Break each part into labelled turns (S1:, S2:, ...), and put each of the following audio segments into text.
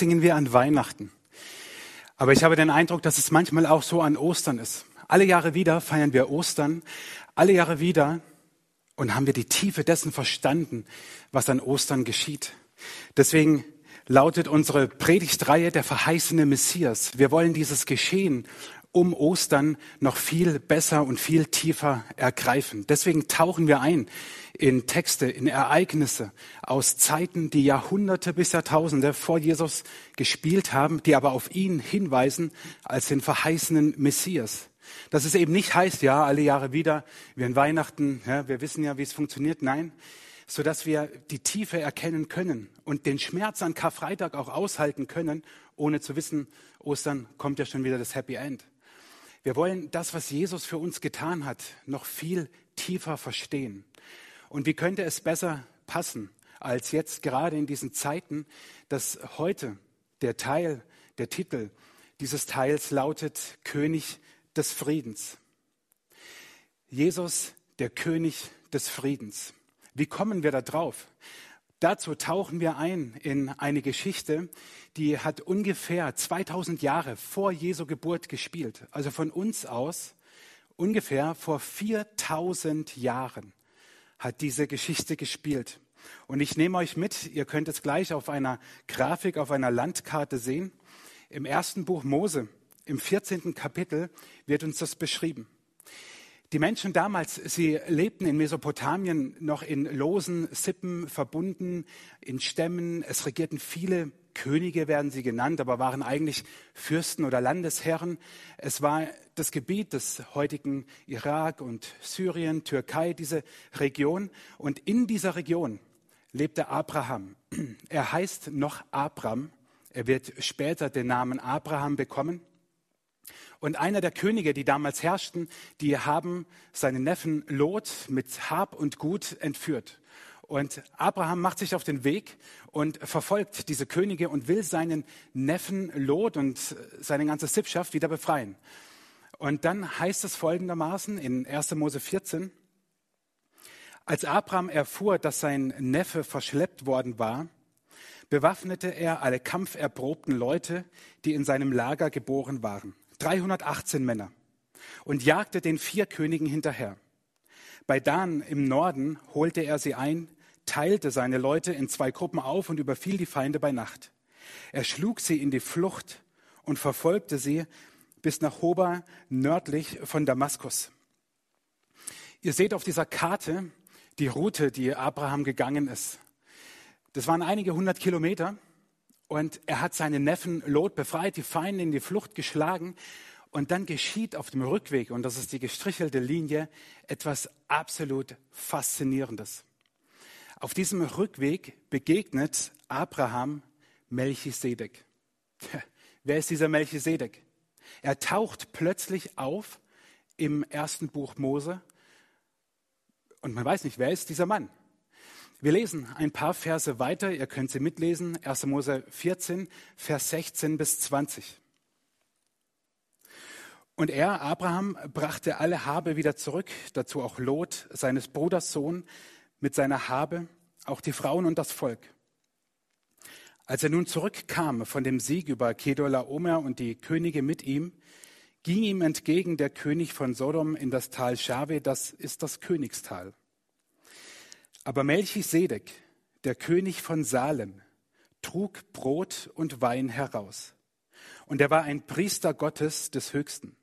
S1: singen wir an Weihnachten. Aber ich habe den Eindruck, dass es manchmal auch so an Ostern ist. Alle Jahre wieder feiern wir Ostern. Alle Jahre wieder und haben wir die Tiefe dessen verstanden, was an Ostern geschieht. Deswegen lautet unsere Predigtreihe der verheißene Messias. Wir wollen dieses Geschehen um Ostern noch viel besser und viel tiefer ergreifen. Deswegen tauchen wir ein in Texte, in Ereignisse aus Zeiten, die Jahrhunderte bis Jahrtausende vor Jesus gespielt haben, die aber auf ihn hinweisen als den verheißenen Messias. Dass es eben nicht heißt, ja, alle Jahre wieder, wir in Weihnachten, ja, wir wissen ja, wie es funktioniert. Nein, so dass wir die Tiefe erkennen können und den Schmerz an Karfreitag auch aushalten können, ohne zu wissen, Ostern kommt ja schon wieder das Happy End. Wir wollen das, was Jesus für uns getan hat, noch viel tiefer verstehen. Und wie könnte es besser passen, als jetzt gerade in diesen Zeiten, dass heute der Teil, der Titel dieses Teils lautet König des Friedens. Jesus, der König des Friedens. Wie kommen wir da drauf? Dazu tauchen wir ein in eine Geschichte, die hat ungefähr 2000 Jahre vor Jesu Geburt gespielt. Also von uns aus ungefähr vor 4000 Jahren hat diese Geschichte gespielt. Und ich nehme euch mit, ihr könnt es gleich auf einer Grafik, auf einer Landkarte sehen. Im ersten Buch Mose, im 14. Kapitel, wird uns das beschrieben. Die Menschen damals, sie lebten in Mesopotamien noch in losen Sippen verbunden, in Stämmen. Es regierten viele Könige, werden sie genannt, aber waren eigentlich Fürsten oder Landesherren. Es war das Gebiet des heutigen Irak und Syrien, Türkei, diese Region. Und in dieser Region lebte Abraham. Er heißt noch Abram. Er wird später den Namen Abraham bekommen. Und einer der Könige, die damals herrschten, die haben seinen Neffen Lot mit Hab und Gut entführt. Und Abraham macht sich auf den Weg und verfolgt diese Könige und will seinen Neffen Lot und seine ganze Sippschaft wieder befreien. Und dann heißt es folgendermaßen in 1. Mose 14, als Abraham erfuhr, dass sein Neffe verschleppt worden war, bewaffnete er alle kampferprobten Leute, die in seinem Lager geboren waren. 318 Männer und jagte den vier Königen hinterher. Bei Dan im Norden holte er sie ein, teilte seine Leute in zwei Gruppen auf und überfiel die Feinde bei Nacht. Er schlug sie in die Flucht und verfolgte sie bis nach Hoba nördlich von Damaskus. Ihr seht auf dieser Karte die Route, die Abraham gegangen ist. Das waren einige hundert Kilometer und er hat seinen Neffen Lot befreit, die Feinde in die Flucht geschlagen. Und dann geschieht auf dem Rückweg, und das ist die gestrichelte Linie, etwas absolut Faszinierendes. Auf diesem Rückweg begegnet Abraham Melchisedek. Wer ist dieser Melchisedek? Er taucht plötzlich auf im ersten Buch Mose und man weiß nicht, wer ist dieser Mann. Wir lesen ein paar Verse weiter, ihr könnt sie mitlesen, 1. Mose 14, Vers 16 bis 20. Und er, Abraham, brachte alle Habe wieder zurück, dazu auch Lot, seines Bruders Sohn, mit seiner Habe, auch die Frauen und das Volk. Als er nun zurückkam von dem Sieg über Kedorlaomer und die Könige mit ihm, ging ihm entgegen der König von Sodom in das Tal Schave, das ist das Königstal. Aber Melchisedek, der König von Salem, trug Brot und Wein heraus. Und er war ein Priester Gottes des Höchsten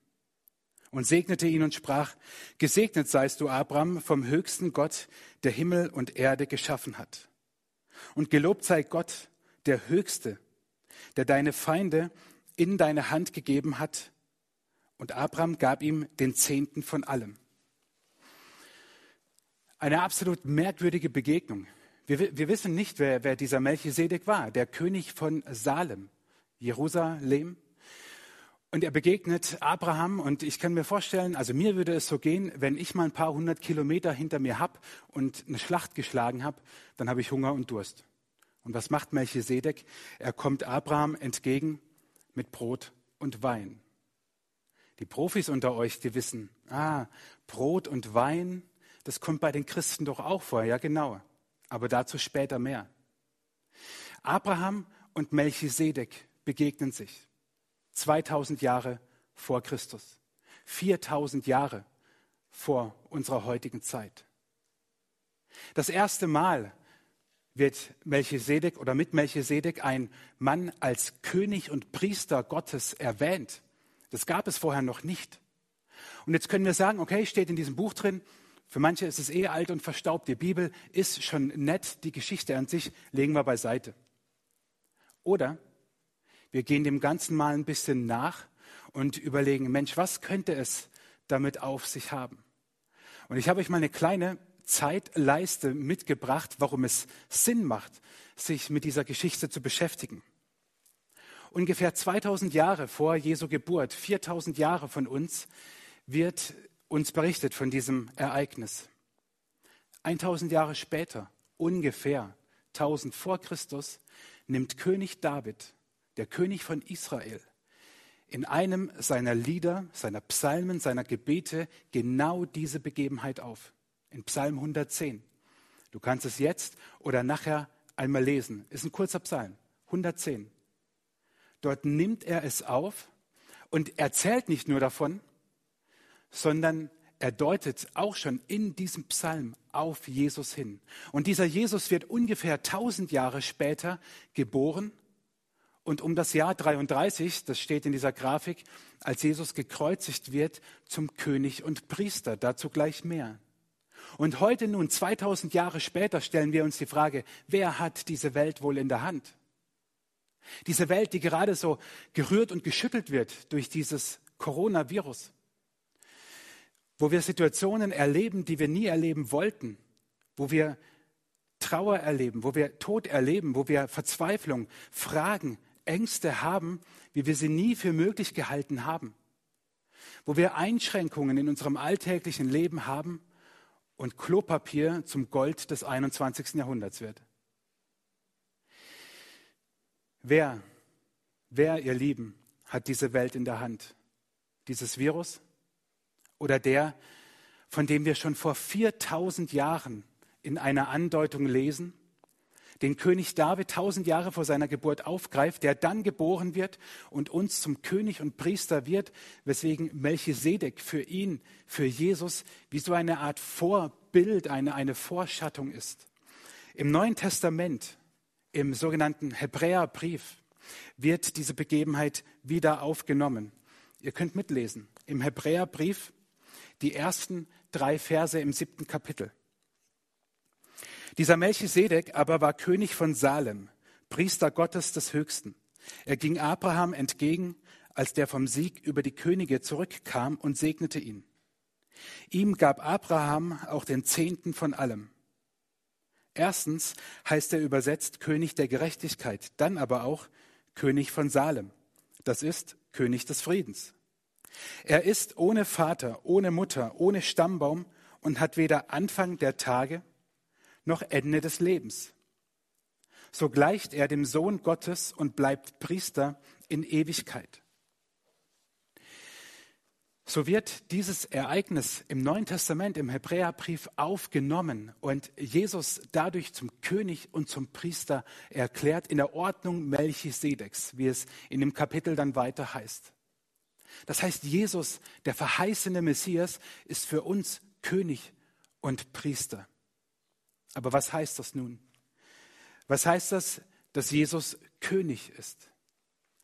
S1: und segnete ihn und sprach, Gesegnet seist du, Abraham, vom höchsten Gott, der Himmel und Erde geschaffen hat. Und gelobt sei Gott, der Höchste, der deine Feinde in deine Hand gegeben hat. Und Abraham gab ihm den Zehnten von allem. Eine absolut merkwürdige Begegnung. Wir, wir wissen nicht, wer, wer dieser Melchisedek war, der König von Salem, Jerusalem. Und er begegnet Abraham und ich kann mir vorstellen, also mir würde es so gehen, wenn ich mal ein paar hundert Kilometer hinter mir habe und eine Schlacht geschlagen habe, dann habe ich Hunger und Durst. Und was macht Melchisedek? Er kommt Abraham entgegen mit Brot und Wein. Die Profis unter euch, die wissen, ah, Brot und Wein, das kommt bei den Christen doch auch vor, ja genau. Aber dazu später mehr. Abraham und Melchisedek begegnen sich. 2000 Jahre vor Christus. 4000 Jahre vor unserer heutigen Zeit. Das erste Mal wird Melchisedek oder mit Melchisedek ein Mann als König und Priester Gottes erwähnt. Das gab es vorher noch nicht. Und jetzt können wir sagen, okay, steht in diesem Buch drin, für manche ist es eh alt und verstaubt. Die Bibel ist schon nett, die Geschichte an sich legen wir beiseite. Oder wir gehen dem Ganzen mal ein bisschen nach und überlegen, Mensch, was könnte es damit auf sich haben? Und ich habe euch mal eine kleine Zeitleiste mitgebracht, warum es Sinn macht, sich mit dieser Geschichte zu beschäftigen. Ungefähr 2000 Jahre vor Jesu Geburt, 4000 Jahre von uns, wird uns berichtet von diesem Ereignis. 1000 Jahre später, ungefähr 1000 vor Christus, nimmt König David, der König von Israel, in einem seiner Lieder, seiner Psalmen, seiner Gebete genau diese Begebenheit auf. In Psalm 110. Du kannst es jetzt oder nachher einmal lesen. Ist ein kurzer Psalm. 110. Dort nimmt er es auf und erzählt nicht nur davon, sondern er deutet auch schon in diesem Psalm auf Jesus hin. Und dieser Jesus wird ungefähr 1000 Jahre später geboren und um das Jahr 33, das steht in dieser Grafik, als Jesus gekreuzigt wird, zum König und Priester. Dazu gleich mehr. Und heute nun, 2000 Jahre später, stellen wir uns die Frage, wer hat diese Welt wohl in der Hand? Diese Welt, die gerade so gerührt und geschüttelt wird durch dieses Coronavirus, wo wir Situationen erleben, die wir nie erleben wollten, wo wir Trauer erleben, wo wir Tod erleben, wo wir Verzweiflung, Fragen, Ängste haben, wie wir sie nie für möglich gehalten haben, wo wir Einschränkungen in unserem alltäglichen Leben haben und Klopapier zum Gold des 21. Jahrhunderts wird. Wer, wer, ihr Lieben, hat diese Welt in der Hand? Dieses Virus oder der, von dem wir schon vor 4000 Jahren in einer Andeutung lesen? den König David tausend Jahre vor seiner Geburt aufgreift, der dann geboren wird und uns zum König und Priester wird, weswegen Melchisedek für ihn, für Jesus, wie so eine Art Vorbild, eine, eine Vorschattung ist. Im Neuen Testament, im sogenannten Hebräerbrief, wird diese Begebenheit wieder aufgenommen. Ihr könnt mitlesen. Im Hebräerbrief die ersten drei Verse im siebten Kapitel. Dieser Melchisedek aber war König von Salem, Priester Gottes des Höchsten. Er ging Abraham entgegen, als der vom Sieg über die Könige zurückkam und segnete ihn. Ihm gab Abraham auch den Zehnten von allem. Erstens heißt er übersetzt König der Gerechtigkeit, dann aber auch König von Salem. Das ist König des Friedens. Er ist ohne Vater, ohne Mutter, ohne Stammbaum und hat weder Anfang der Tage noch Ende des Lebens. So gleicht er dem Sohn Gottes und bleibt Priester in Ewigkeit. So wird dieses Ereignis im Neuen Testament, im Hebräerbrief aufgenommen und Jesus dadurch zum König und zum Priester erklärt in der Ordnung Melchisedeks, wie es in dem Kapitel dann weiter heißt. Das heißt, Jesus, der verheißene Messias, ist für uns König und Priester. Aber was heißt das nun? Was heißt das, dass Jesus König ist?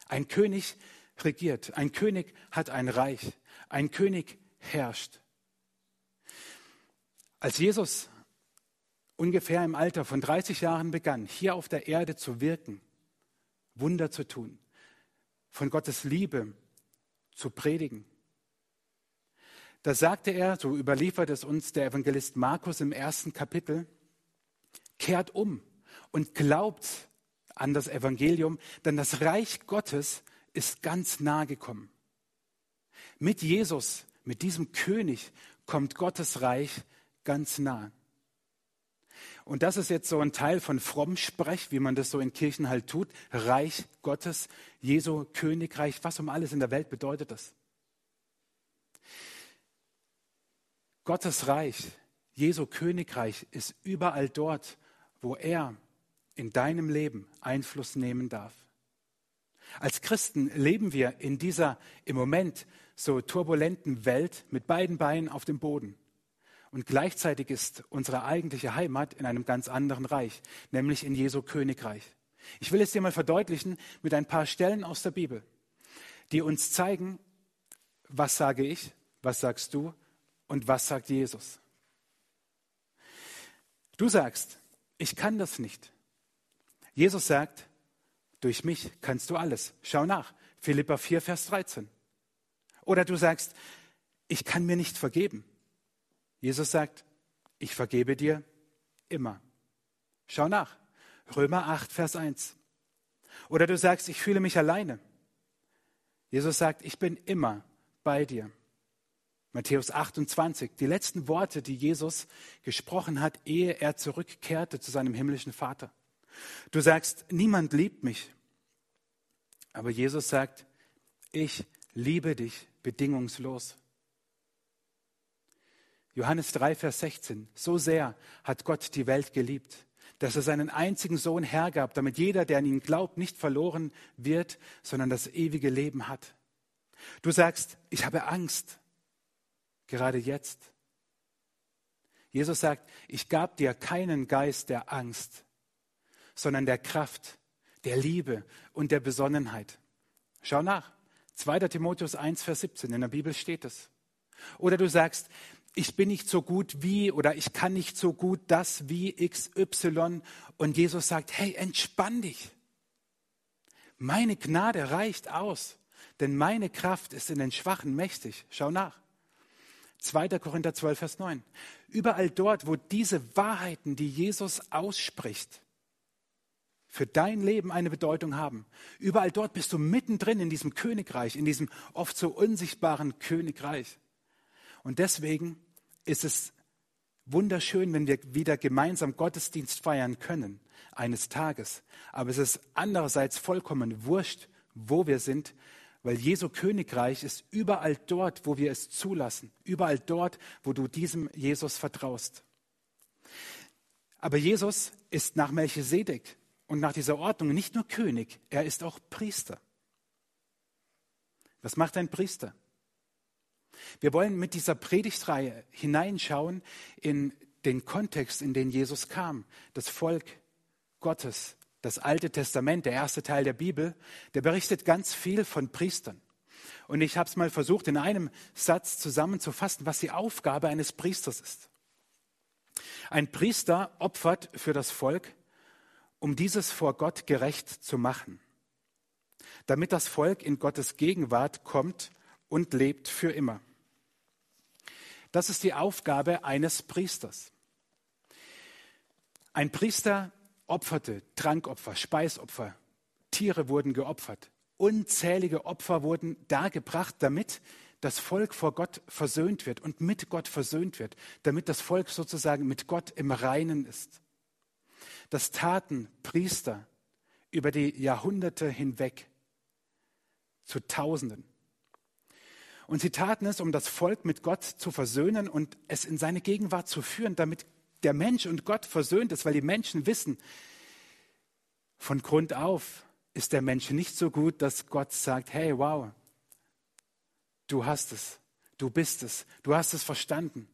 S1: Ein König regiert, ein König hat ein Reich, ein König herrscht. Als Jesus ungefähr im Alter von 30 Jahren begann, hier auf der Erde zu wirken, Wunder zu tun, von Gottes Liebe zu predigen, da sagte er, so überliefert es uns der Evangelist Markus im ersten Kapitel, kehrt um und glaubt an das Evangelium, denn das Reich Gottes ist ganz nahe gekommen. Mit Jesus, mit diesem König, kommt Gottes Reich ganz nah. Und das ist jetzt so ein Teil von Frommsprech, wie man das so in Kirchen halt tut. Reich Gottes, Jesu Königreich, was um alles in der Welt bedeutet das? Gottes Reich, Jesu Königreich ist überall dort, wo er in deinem Leben Einfluss nehmen darf. Als Christen leben wir in dieser im Moment so turbulenten Welt mit beiden Beinen auf dem Boden. Und gleichzeitig ist unsere eigentliche Heimat in einem ganz anderen Reich, nämlich in Jesu Königreich. Ich will es dir mal verdeutlichen mit ein paar Stellen aus der Bibel, die uns zeigen, was sage ich, was sagst du und was sagt Jesus. Du sagst, ich kann das nicht. Jesus sagt, durch mich kannst du alles. Schau nach. Philippa 4, Vers 13. Oder du sagst, ich kann mir nicht vergeben. Jesus sagt, ich vergebe dir immer. Schau nach. Römer 8, Vers 1. Oder du sagst, ich fühle mich alleine. Jesus sagt, ich bin immer bei dir. Matthäus 28, die letzten Worte, die Jesus gesprochen hat, ehe er zurückkehrte zu seinem himmlischen Vater. Du sagst, niemand liebt mich. Aber Jesus sagt, ich liebe dich bedingungslos. Johannes 3, Vers 16. So sehr hat Gott die Welt geliebt, dass er seinen einzigen Sohn hergab, damit jeder, der an ihn glaubt, nicht verloren wird, sondern das ewige Leben hat. Du sagst, ich habe Angst, gerade jetzt. Jesus sagt, ich gab dir keinen Geist der Angst, sondern der Kraft, der Liebe und der Besonnenheit. Schau nach. 2. Timotheus 1, Vers 17, in der Bibel steht es. Oder du sagst, ich bin nicht so gut wie oder ich kann nicht so gut das wie XY. Und Jesus sagt, hey, entspann dich. Meine Gnade reicht aus, denn meine Kraft ist in den Schwachen mächtig. Schau nach. 2. Korinther 12, Vers 9. Überall dort, wo diese Wahrheiten, die Jesus ausspricht, für dein Leben eine Bedeutung haben. Überall dort bist du mittendrin in diesem Königreich, in diesem oft so unsichtbaren Königreich. Und deswegen ist es wunderschön, wenn wir wieder gemeinsam Gottesdienst feiern können, eines Tages. Aber es ist andererseits vollkommen wurscht, wo wir sind, weil Jesu Königreich ist überall dort, wo wir es zulassen, überall dort, wo du diesem Jesus vertraust. Aber Jesus ist nach Melchisedek und nach dieser Ordnung nicht nur König, er ist auch Priester. Was macht ein Priester? Wir wollen mit dieser Predigtreihe hineinschauen in den Kontext, in den Jesus kam, das Volk Gottes, das Alte Testament, der erste Teil der Bibel, der berichtet ganz viel von Priestern. Und ich habe es mal versucht, in einem Satz zusammenzufassen, was die Aufgabe eines Priesters ist. Ein Priester opfert für das Volk, um dieses vor Gott gerecht zu machen, damit das Volk in Gottes Gegenwart kommt und lebt für immer. Das ist die Aufgabe eines Priesters. Ein Priester opferte Trankopfer, Speisopfer, Tiere wurden geopfert. Unzählige Opfer wurden dargebracht, damit das Volk vor Gott versöhnt wird und mit Gott versöhnt wird, damit das Volk sozusagen mit Gott im Reinen ist. Das taten Priester über die Jahrhunderte hinweg zu Tausenden. Und sie taten es, um das Volk mit Gott zu versöhnen und es in seine Gegenwart zu führen, damit der Mensch und Gott versöhnt ist, weil die Menschen wissen, von Grund auf ist der Mensch nicht so gut, dass Gott sagt, hey, wow, du hast es, du bist es, du hast es verstanden.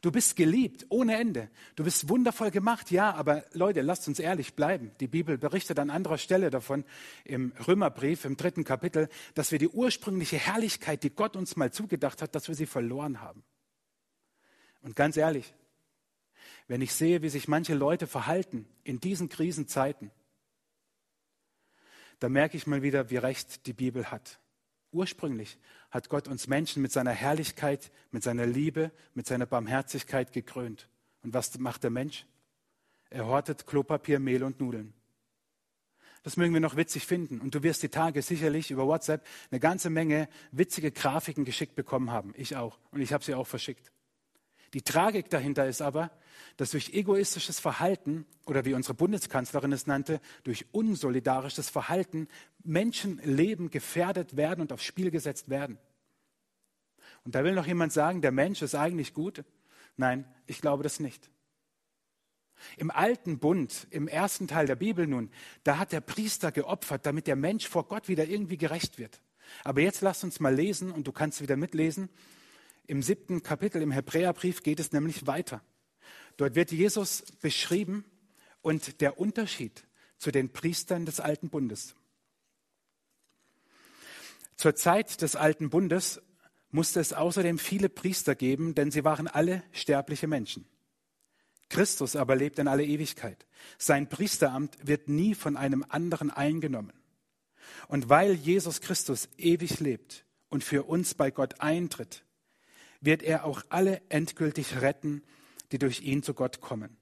S1: Du bist geliebt ohne Ende. Du bist wundervoll gemacht, ja, aber Leute, lasst uns ehrlich bleiben. Die Bibel berichtet an anderer Stelle davon im Römerbrief im dritten Kapitel, dass wir die ursprüngliche Herrlichkeit, die Gott uns mal zugedacht hat, dass wir sie verloren haben. Und ganz ehrlich, wenn ich sehe, wie sich manche Leute verhalten in diesen Krisenzeiten, da merke ich mal wieder, wie recht die Bibel hat. Ursprünglich hat Gott uns Menschen mit seiner Herrlichkeit, mit seiner Liebe, mit seiner Barmherzigkeit gekrönt. Und was macht der Mensch? Er hortet Klopapier, Mehl und Nudeln. Das mögen wir noch witzig finden. Und du wirst die Tage sicherlich über WhatsApp eine ganze Menge witzige Grafiken geschickt bekommen haben. Ich auch. Und ich habe sie auch verschickt. Die Tragik dahinter ist aber, dass durch egoistisches Verhalten oder wie unsere Bundeskanzlerin es nannte, durch unsolidarisches Verhalten Menschenleben gefährdet werden und aufs Spiel gesetzt werden. Und da will noch jemand sagen, der Mensch ist eigentlich gut? Nein, ich glaube das nicht. Im alten Bund, im ersten Teil der Bibel nun, da hat der Priester geopfert, damit der Mensch vor Gott wieder irgendwie gerecht wird. Aber jetzt lass uns mal lesen und du kannst wieder mitlesen. Im siebten Kapitel im Hebräerbrief geht es nämlich weiter. Dort wird Jesus beschrieben und der Unterschied zu den Priestern des alten Bundes. Zur Zeit des alten Bundes musste es außerdem viele Priester geben, denn sie waren alle sterbliche Menschen. Christus aber lebt in alle Ewigkeit. Sein Priesteramt wird nie von einem anderen eingenommen. Und weil Jesus Christus ewig lebt und für uns bei Gott eintritt, wird er auch alle endgültig retten, die durch ihn zu Gott kommen.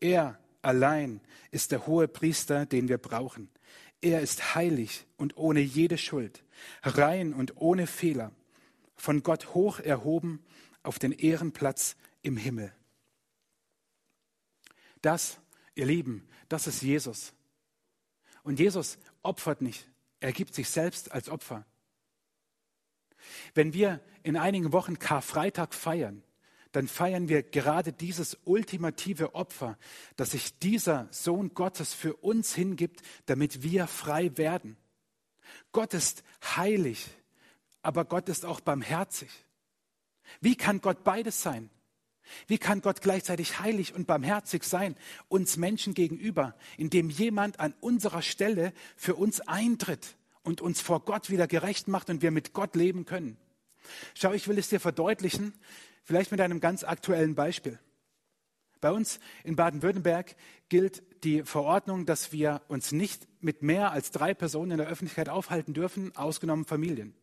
S1: Er allein ist der hohe Priester, den wir brauchen. Er ist heilig und ohne jede Schuld, rein und ohne Fehler, von Gott hoch erhoben auf den Ehrenplatz im Himmel. Das, ihr Lieben, das ist Jesus. Und Jesus opfert nicht, er gibt sich selbst als Opfer. Wenn wir in einigen Wochen Karfreitag feiern, dann feiern wir gerade dieses ultimative Opfer, dass sich dieser Sohn Gottes für uns hingibt, damit wir frei werden. Gott ist heilig, aber Gott ist auch barmherzig. Wie kann Gott beides sein? Wie kann Gott gleichzeitig heilig und barmherzig sein, uns Menschen gegenüber, indem jemand an unserer Stelle für uns eintritt und uns vor Gott wieder gerecht macht und wir mit Gott leben können? Schau, ich will es dir verdeutlichen, Vielleicht mit einem ganz aktuellen Beispiel. Bei uns in Baden-Württemberg gilt die Verordnung, dass wir uns nicht mit mehr als drei Personen in der Öffentlichkeit aufhalten dürfen, ausgenommen Familien.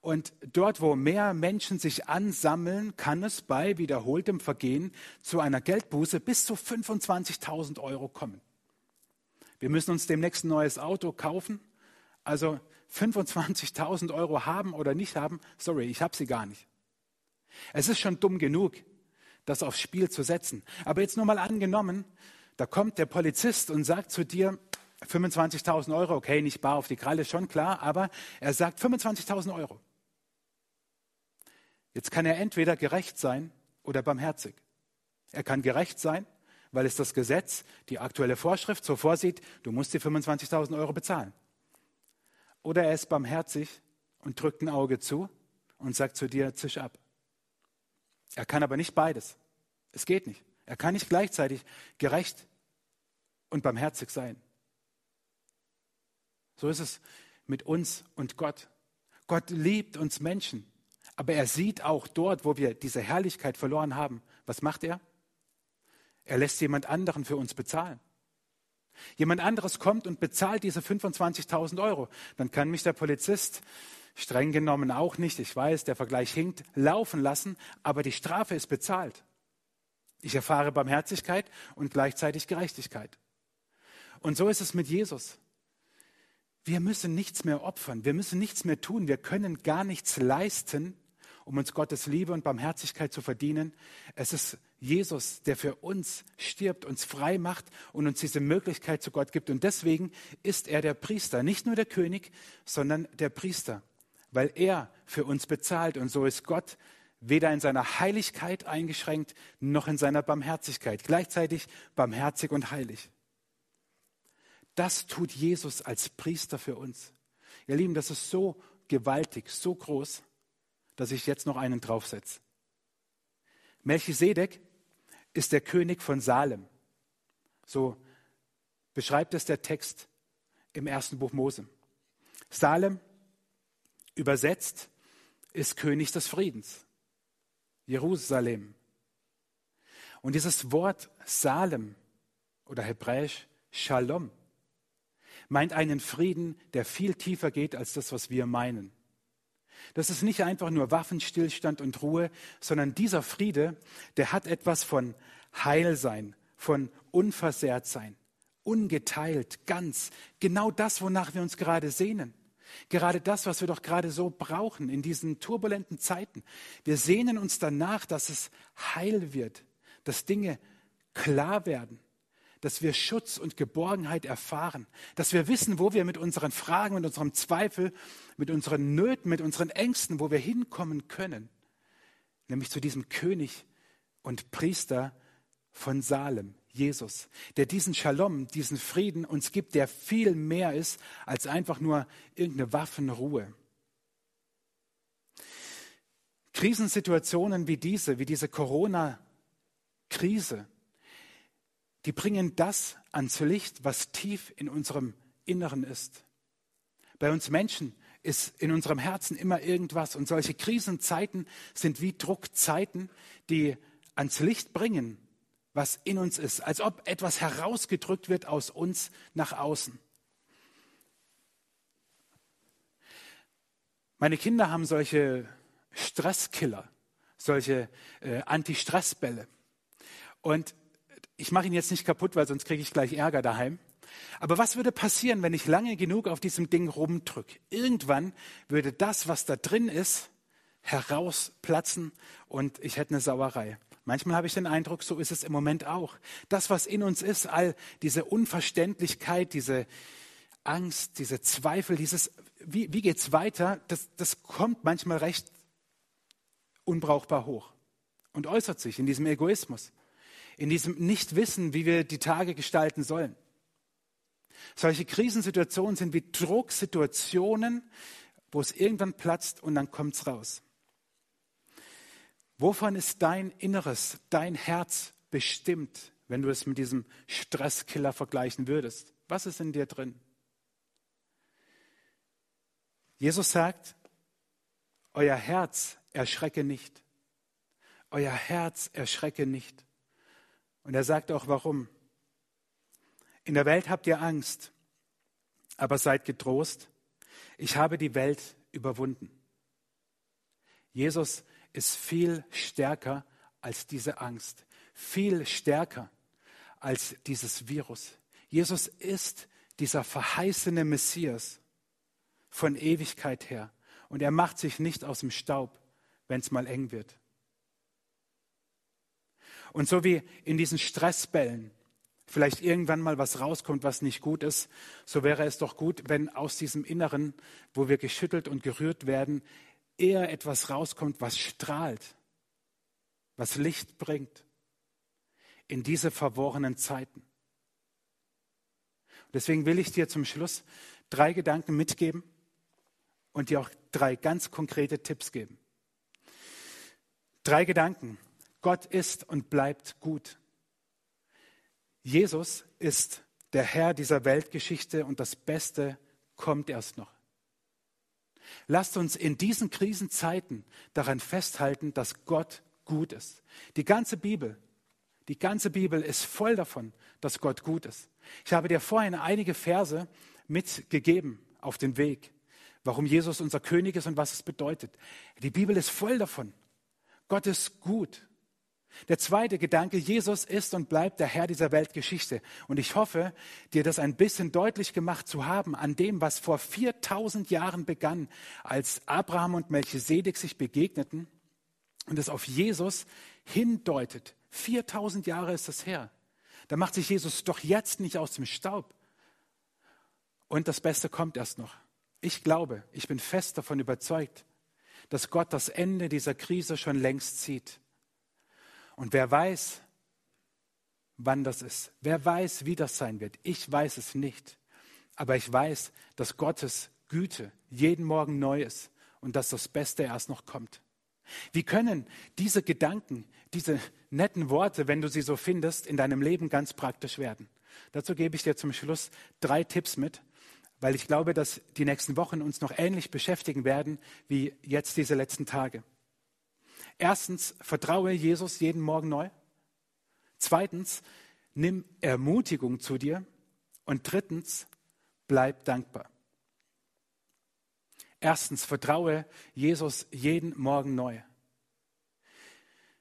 S1: Und dort, wo mehr Menschen sich ansammeln, kann es bei wiederholtem Vergehen zu einer Geldbuße bis zu 25.000 Euro kommen. Wir müssen uns demnächst ein neues Auto kaufen. Also 25.000 Euro haben oder nicht haben, sorry, ich habe sie gar nicht. Es ist schon dumm genug, das aufs Spiel zu setzen. Aber jetzt nur mal angenommen, da kommt der Polizist und sagt zu dir, 25.000 Euro, okay, nicht bar auf die Kralle, schon klar, aber er sagt 25.000 Euro. Jetzt kann er entweder gerecht sein oder barmherzig. Er kann gerecht sein, weil es das Gesetz, die aktuelle Vorschrift so vorsieht, du musst die 25.000 Euro bezahlen. Oder er ist barmherzig und drückt ein Auge zu und sagt zu dir, zisch ab. Er kann aber nicht beides. Es geht nicht. Er kann nicht gleichzeitig gerecht und barmherzig sein. So ist es mit uns und Gott. Gott liebt uns Menschen, aber er sieht auch dort, wo wir diese Herrlichkeit verloren haben. Was macht er? Er lässt jemand anderen für uns bezahlen. Jemand anderes kommt und bezahlt diese 25.000 Euro. Dann kann mich der Polizist streng genommen auch nicht, ich weiß, der Vergleich hinkt, laufen lassen, aber die Strafe ist bezahlt. Ich erfahre Barmherzigkeit und gleichzeitig Gerechtigkeit. Und so ist es mit Jesus. Wir müssen nichts mehr opfern, wir müssen nichts mehr tun, wir können gar nichts leisten, um uns Gottes Liebe und Barmherzigkeit zu verdienen. Es ist Jesus, der für uns stirbt, uns frei macht und uns diese Möglichkeit zu Gott gibt. Und deswegen ist er der Priester, nicht nur der König, sondern der Priester weil er für uns bezahlt. Und so ist Gott weder in seiner Heiligkeit eingeschränkt, noch in seiner Barmherzigkeit. Gleichzeitig barmherzig und heilig. Das tut Jesus als Priester für uns. Ihr Lieben, das ist so gewaltig, so groß, dass ich jetzt noch einen draufsetze. Melchisedek ist der König von Salem. So beschreibt es der Text im ersten Buch Mose. Salem Übersetzt ist König des Friedens. Jerusalem. Und dieses Wort Salem oder hebräisch Shalom meint einen Frieden, der viel tiefer geht als das, was wir meinen. Das ist nicht einfach nur Waffenstillstand und Ruhe, sondern dieser Friede, der hat etwas von Heilsein, von Unversehrtsein, ungeteilt, ganz, genau das, wonach wir uns gerade sehnen. Gerade das, was wir doch gerade so brauchen in diesen turbulenten Zeiten. Wir sehnen uns danach, dass es heil wird, dass Dinge klar werden, dass wir Schutz und Geborgenheit erfahren, dass wir wissen, wo wir mit unseren Fragen, mit unserem Zweifel, mit unseren Nöten, mit unseren Ängsten, wo wir hinkommen können. Nämlich zu diesem König und Priester von Salem, Jesus, der diesen Shalom, diesen Frieden uns gibt, der viel mehr ist als einfach nur irgendeine Waffenruhe. Krisensituationen wie diese, wie diese Corona-Krise, die bringen das ans Licht, was tief in unserem Inneren ist. Bei uns Menschen ist in unserem Herzen immer irgendwas und solche Krisenzeiten sind wie Druckzeiten, die ans Licht bringen, was in uns ist, als ob etwas herausgedrückt wird aus uns nach außen. Meine Kinder haben solche Stresskiller, solche äh, Anti-Stress-Bälle. Und ich mache ihn jetzt nicht kaputt, weil sonst kriege ich gleich Ärger daheim. Aber was würde passieren, wenn ich lange genug auf diesem Ding rumdrücke? Irgendwann würde das, was da drin ist, herausplatzen und ich hätte eine Sauerei. Manchmal habe ich den Eindruck, so ist es im Moment auch. Das, was in uns ist, all diese Unverständlichkeit, diese Angst, diese Zweifel, dieses, wie, wie geht es weiter, das, das kommt manchmal recht unbrauchbar hoch und äußert sich in diesem Egoismus, in diesem Nichtwissen, wie wir die Tage gestalten sollen. Solche Krisensituationen sind wie Drucksituationen, wo es irgendwann platzt und dann kommt es raus. Wovon ist dein Inneres, dein Herz bestimmt, wenn du es mit diesem Stresskiller vergleichen würdest? Was ist in dir drin? Jesus sagt, euer Herz erschrecke nicht. Euer Herz erschrecke nicht. Und er sagt auch warum. In der Welt habt ihr Angst, aber seid getrost. Ich habe die Welt überwunden. Jesus ist viel stärker als diese Angst, viel stärker als dieses Virus. Jesus ist dieser verheißene Messias von Ewigkeit her. Und er macht sich nicht aus dem Staub, wenn es mal eng wird. Und so wie in diesen Stressbällen vielleicht irgendwann mal was rauskommt, was nicht gut ist, so wäre es doch gut, wenn aus diesem Inneren, wo wir geschüttelt und gerührt werden, eher etwas rauskommt, was strahlt, was Licht bringt in diese verworrenen Zeiten. Deswegen will ich dir zum Schluss drei Gedanken mitgeben und dir auch drei ganz konkrete Tipps geben. Drei Gedanken. Gott ist und bleibt gut. Jesus ist der Herr dieser Weltgeschichte und das Beste kommt erst noch. Lasst uns in diesen Krisenzeiten daran festhalten, dass Gott gut ist. Die ganze Bibel, die ganze Bibel ist voll davon, dass Gott gut ist. Ich habe dir vorhin einige Verse mitgegeben auf den Weg, warum Jesus unser König ist und was es bedeutet. Die Bibel ist voll davon. Gott ist gut. Der zweite Gedanke, Jesus ist und bleibt der Herr dieser Weltgeschichte. Und ich hoffe, dir das ein bisschen deutlich gemacht zu haben an dem, was vor 4000 Jahren begann, als Abraham und Melchisedek sich begegneten und es auf Jesus hindeutet. 4000 Jahre ist das her. Da macht sich Jesus doch jetzt nicht aus dem Staub. Und das Beste kommt erst noch. Ich glaube, ich bin fest davon überzeugt, dass Gott das Ende dieser Krise schon längst zieht. Und wer weiß, wann das ist, wer weiß, wie das sein wird, ich weiß es nicht. Aber ich weiß, dass Gottes Güte jeden Morgen neu ist und dass das Beste erst noch kommt. Wie können diese Gedanken, diese netten Worte, wenn du sie so findest, in deinem Leben ganz praktisch werden? Dazu gebe ich dir zum Schluss drei Tipps mit, weil ich glaube, dass die nächsten Wochen uns noch ähnlich beschäftigen werden wie jetzt diese letzten Tage. Erstens, vertraue Jesus jeden Morgen neu. Zweitens, nimm Ermutigung zu dir. Und drittens, bleib dankbar. Erstens, vertraue Jesus jeden Morgen neu.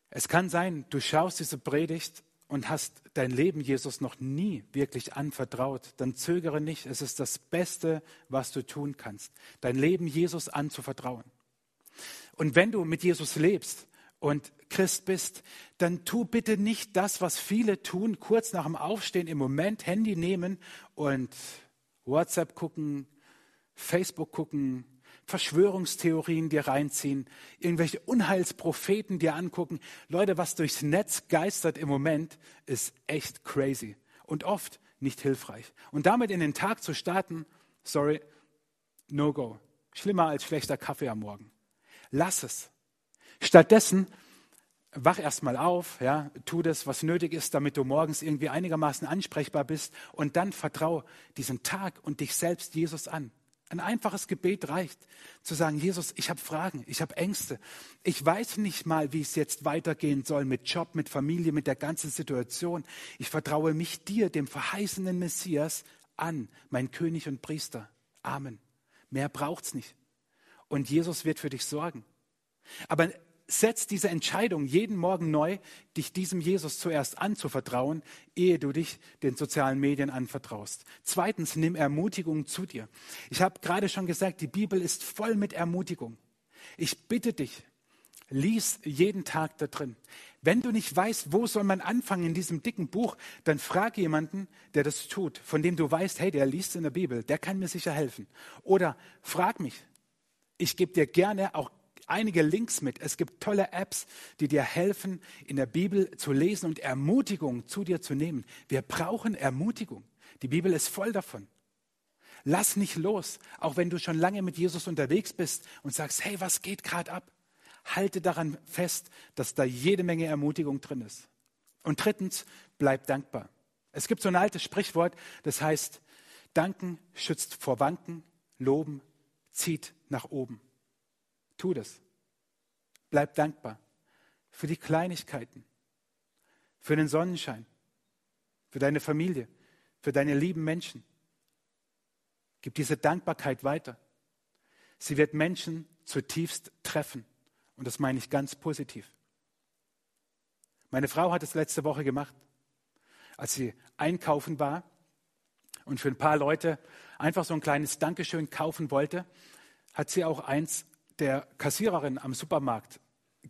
S1: Es kann sein, du schaust diese Predigt und hast dein Leben Jesus noch nie wirklich anvertraut, dann zögere nicht. Es ist das Beste, was du tun kannst, dein Leben Jesus anzuvertrauen. Und wenn du mit Jesus lebst und Christ bist, dann tu bitte nicht das, was viele tun, kurz nach dem Aufstehen im Moment Handy nehmen und WhatsApp gucken, Facebook gucken, Verschwörungstheorien dir reinziehen, irgendwelche Unheilspropheten dir angucken. Leute, was durchs Netz geistert im Moment, ist echt crazy und oft nicht hilfreich. Und damit in den Tag zu starten, sorry, no go. Schlimmer als schlechter Kaffee am Morgen. Lass es. Stattdessen wach erstmal auf, ja, tu das, was nötig ist, damit du morgens irgendwie einigermaßen ansprechbar bist und dann vertrau diesen Tag und dich selbst Jesus an. Ein einfaches Gebet reicht, zu sagen, Jesus, ich habe Fragen, ich habe Ängste. Ich weiß nicht mal, wie es jetzt weitergehen soll mit Job, mit Familie, mit der ganzen Situation. Ich vertraue mich dir, dem verheißenen Messias, an, mein König und Priester. Amen. Mehr braucht's nicht. Und Jesus wird für dich sorgen. Aber setz diese Entscheidung jeden Morgen neu, dich diesem Jesus zuerst anzuvertrauen, ehe du dich den sozialen Medien anvertraust. Zweitens, nimm Ermutigung zu dir. Ich habe gerade schon gesagt, die Bibel ist voll mit Ermutigung. Ich bitte dich, lies jeden Tag da drin. Wenn du nicht weißt, wo soll man anfangen in diesem dicken Buch, dann frag jemanden, der das tut, von dem du weißt, hey, der liest in der Bibel, der kann mir sicher helfen. Oder frag mich. Ich gebe dir gerne auch einige Links mit. Es gibt tolle Apps, die dir helfen, in der Bibel zu lesen und Ermutigung zu dir zu nehmen. Wir brauchen Ermutigung. Die Bibel ist voll davon. Lass nicht los, auch wenn du schon lange mit Jesus unterwegs bist und sagst, hey, was geht gerade ab? Halte daran fest, dass da jede Menge Ermutigung drin ist. Und drittens, bleib dankbar. Es gibt so ein altes Sprichwort, das heißt, danken schützt vor Wanken, loben zieht nach oben. Tu das. Bleib dankbar für die Kleinigkeiten, für den Sonnenschein, für deine Familie, für deine lieben Menschen. Gib diese Dankbarkeit weiter. Sie wird Menschen zutiefst treffen. Und das meine ich ganz positiv. Meine Frau hat es letzte Woche gemacht, als sie einkaufen war und für ein paar Leute einfach so ein kleines Dankeschön kaufen wollte, hat sie auch eins der Kassiererin am Supermarkt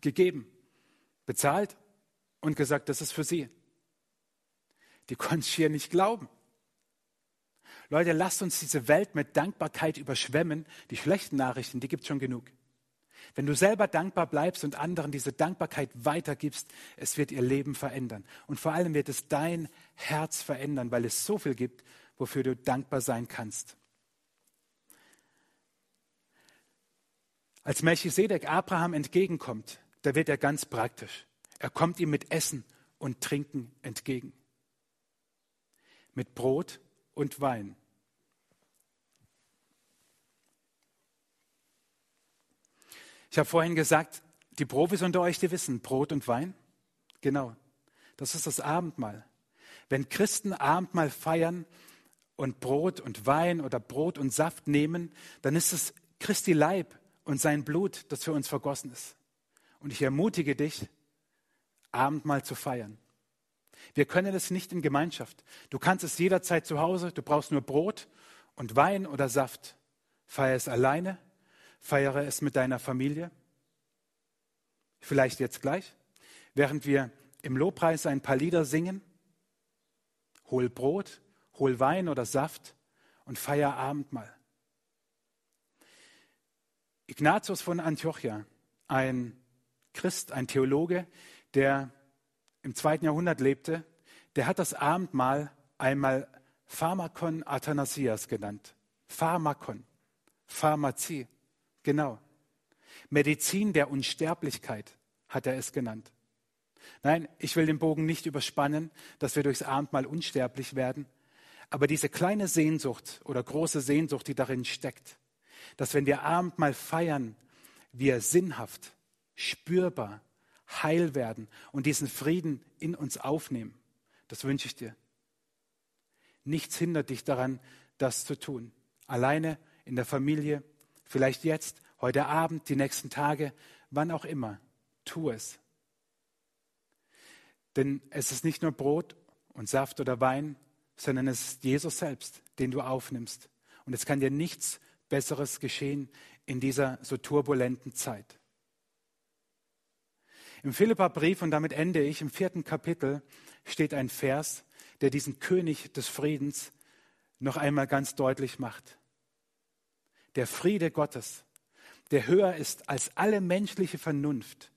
S1: gegeben, bezahlt und gesagt, das ist für sie. Die konnte es hier nicht glauben. Leute, lasst uns diese Welt mit Dankbarkeit überschwemmen. Die schlechten Nachrichten, die gibt es schon genug. Wenn du selber dankbar bleibst und anderen diese Dankbarkeit weitergibst, es wird ihr Leben verändern. Und vor allem wird es dein Herz verändern, weil es so viel gibt, wofür du dankbar sein kannst. Als Melchisedek Abraham entgegenkommt, da wird er ganz praktisch. Er kommt ihm mit Essen und Trinken entgegen. Mit Brot und Wein. Ich habe vorhin gesagt, die Profis unter euch, die wissen, Brot und Wein. Genau, das ist das Abendmahl. Wenn Christen Abendmahl feiern und Brot und Wein oder Brot und Saft nehmen, dann ist es Christi Leib, und sein Blut, das für uns vergossen ist. Und ich ermutige dich, Abendmahl zu feiern. Wir können es nicht in Gemeinschaft. Du kannst es jederzeit zu Hause, du brauchst nur Brot und Wein oder Saft. Feiere es alleine, feiere es mit deiner Familie. Vielleicht jetzt gleich, während wir im Lobpreis ein paar Lieder singen. Hol Brot, hol Wein oder Saft und feier Abendmahl. Ignatius von Antiochia, ein Christ, ein Theologe, der im zweiten Jahrhundert lebte, der hat das Abendmahl einmal Pharmakon Athanasias genannt. Pharmakon, Pharmazie, genau. Medizin der Unsterblichkeit hat er es genannt. Nein, ich will den Bogen nicht überspannen, dass wir durchs Abendmahl unsterblich werden, aber diese kleine Sehnsucht oder große Sehnsucht, die darin steckt, dass wenn wir Abendmahl feiern, wir sinnhaft, spürbar, heil werden und diesen Frieden in uns aufnehmen. Das wünsche ich dir. Nichts hindert dich daran, das zu tun. Alleine, in der Familie, vielleicht jetzt, heute Abend, die nächsten Tage, wann auch immer. Tu es. Denn es ist nicht nur Brot und Saft oder Wein, sondern es ist Jesus selbst, den du aufnimmst. Und es kann dir nichts Besseres geschehen in dieser so turbulenten Zeit. Im Philipperbrief, und damit ende ich, im vierten Kapitel steht ein Vers, der diesen König des Friedens noch einmal ganz deutlich macht. Der Friede Gottes, der höher ist als alle menschliche Vernunft,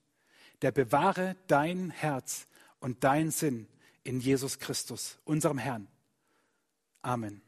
S1: der bewahre dein Herz und dein Sinn in Jesus Christus, unserem Herrn. Amen.